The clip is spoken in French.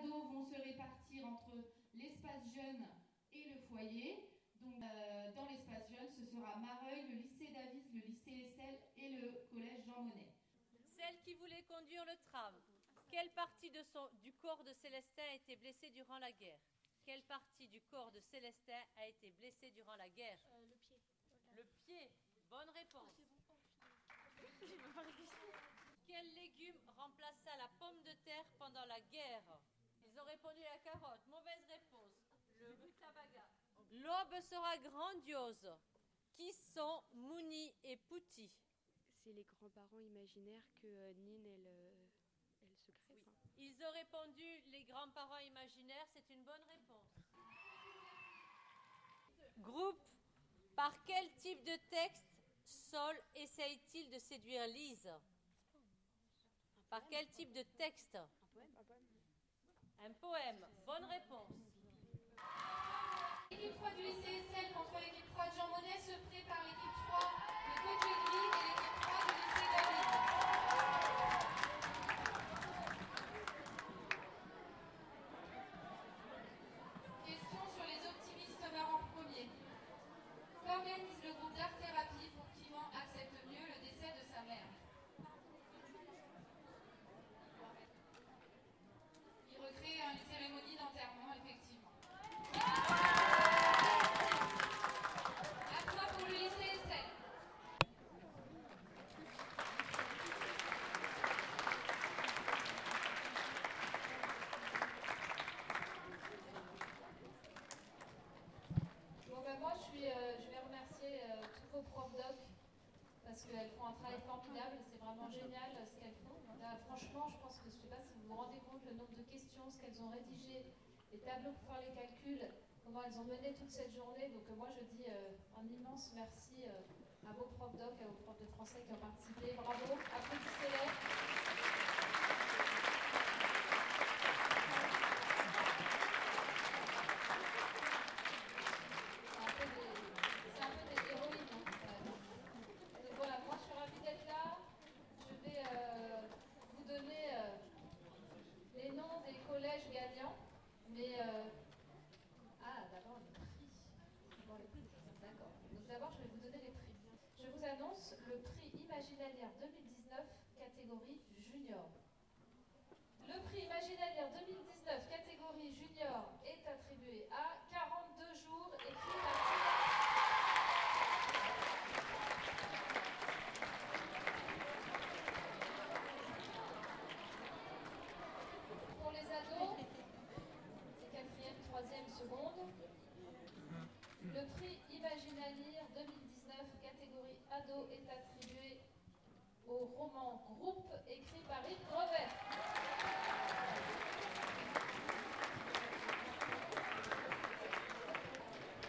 ados vont se répartir entre l'espace jeune et le foyer. Donc, euh, dans l'espace jeune, ce sera Mareuil, le lycée Davis, le lycée Essel et le collège Jean Monnet. Celle qui voulait conduire le tram. Quelle partie de son, du corps de Célestin a été blessée durant la guerre? Quelle partie du corps de Célestin a été blessée durant la guerre? Euh, le pied. Le pied. Bonne réponse. Quel légume remplaça la pomme de terre pendant la guerre? Répondu la carotte. Mauvaise réponse. Le. L'aube sera grandiose. Qui sont Mouni et Pouti? C'est les grands-parents imaginaires que euh, Nine, elle, euh, elle se crée. Ils ont répondu les grands-parents imaginaires. C'est une bonne réponse. Groupe. Par quel type de texte Sol essaye-t-il de séduire Lise? Par quel type de texte? Un poème. Bonne réponse. L'équipe 3 du lycée Essel parce qu'elles font un travail formidable et c'est vraiment génial euh, ce qu'elles font. Franchement, je pense que je ne sais pas si vous vous rendez compte le nombre de questions, ce qu'elles ont rédigé, les tableaux pour faire les calculs, comment elles ont mené toute cette journée. Donc euh, moi je dis euh, un immense merci à vos profs doc, à vos profs de français qui ont participé applaudissez-les. C'est un peu des- c'est un peu des héroïnes. hein, euh. Donc voilà, moi je suis ravie d'être là. Je vais euh, vous donner euh, les noms des collèges gagnants. Mais euh, ah, d'abord les prix. D'abord les prix. D'accord. Donc d'abord je vais vous donner les prix. Je vous annonce le prix Imaginalière 2019 catégorie junior. Le prix Imaginalière 2019 catégorie junior est attribué à 42 jours écrit Pour les ados, quatrième, troisième, seconde. Le prix Imaginalire 2019 est attribué au roman Groupe écrit par Yves Brevet.